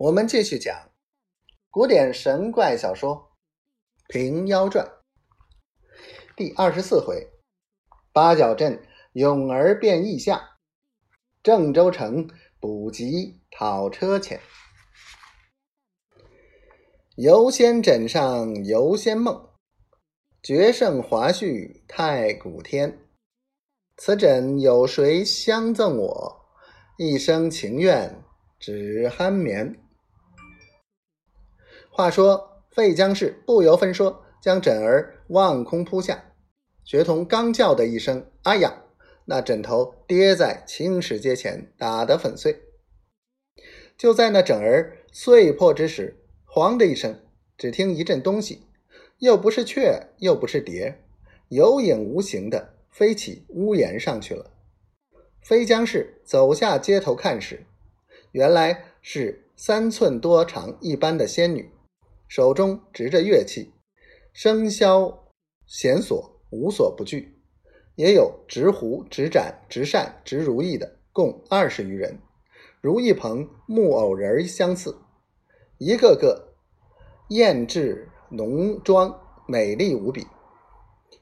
我们继续讲古典神怪小说《平妖传》第二十四回：八角镇勇儿变异象，郑州城补给讨车钱。游仙枕上游仙梦，绝胜华胥太古天。此枕有谁相赠我？一生情愿只酣眠。话说费江氏不由分说，将枕儿望空扑下。学童刚叫的一声“哎呀”，那枕头跌在青石阶前，打得粉碎。就在那枕儿碎破之时，咣的一声，只听一阵东西，又不是雀，又不是蝶，有影无形的飞起屋檐上去了。飞江氏走下街头看时，原来是三寸多长一般的仙女。手中执着乐器，笙箫、弦索无所不具，也有执壶、执盏、执扇、执如意的，共二十余人，如一棚木偶人相似，一个个艳质浓妆，美丽无比。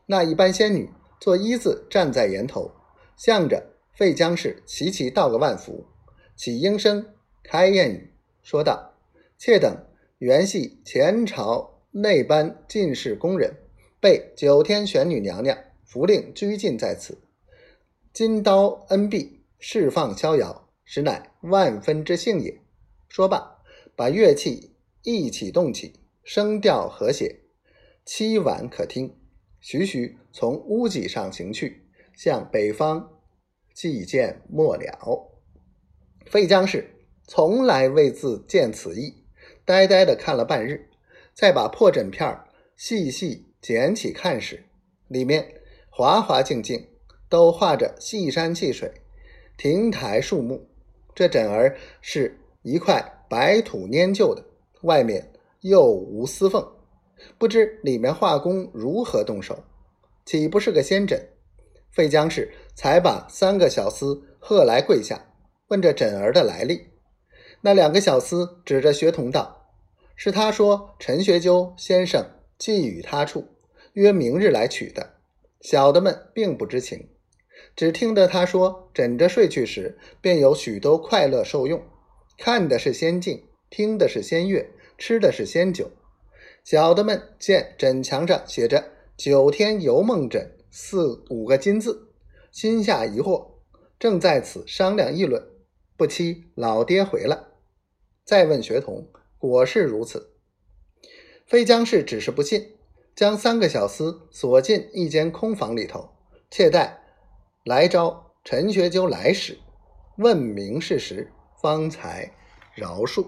那一般仙女坐一字站在檐头，向着费江氏齐齐道个万福，起应声开宴语，说道：“妾等。”原系前朝内班进士工人，被九天玄女娘娘符令拘禁在此。金刀恩庇，释放逍遥，实乃万分之幸也。说罢，把乐器一起动起，声调和谐，凄婉可听。徐徐从屋脊上行去，向北方寄见末了。费江氏从来未自见此意。呆呆的看了半日，再把破枕片细细捡起看时，里面滑滑静静，都画着细山细水、亭台树木。这枕儿是一块白土粘就的，外面又无丝缝，不知里面画工如何动手，岂不是个仙枕？费江氏才把三个小厮喝来跪下，问这枕儿的来历。那两个小厮指着学童道。是他说陈学究先生寄予他处，约明日来取的。小的们并不知情，只听得他说枕着睡去时，便有许多快乐受用，看的是仙境，听的是仙乐，吃的是仙酒。小的们见枕墙上写着“九天游梦枕”四五个金字，心下疑惑，正在此商量议论，不期老爹回来，再问学童。果是如此，飞江氏只是不信，将三个小厮锁进一间空房里头，且待来朝陈学究来时，问明事实，方才饶恕。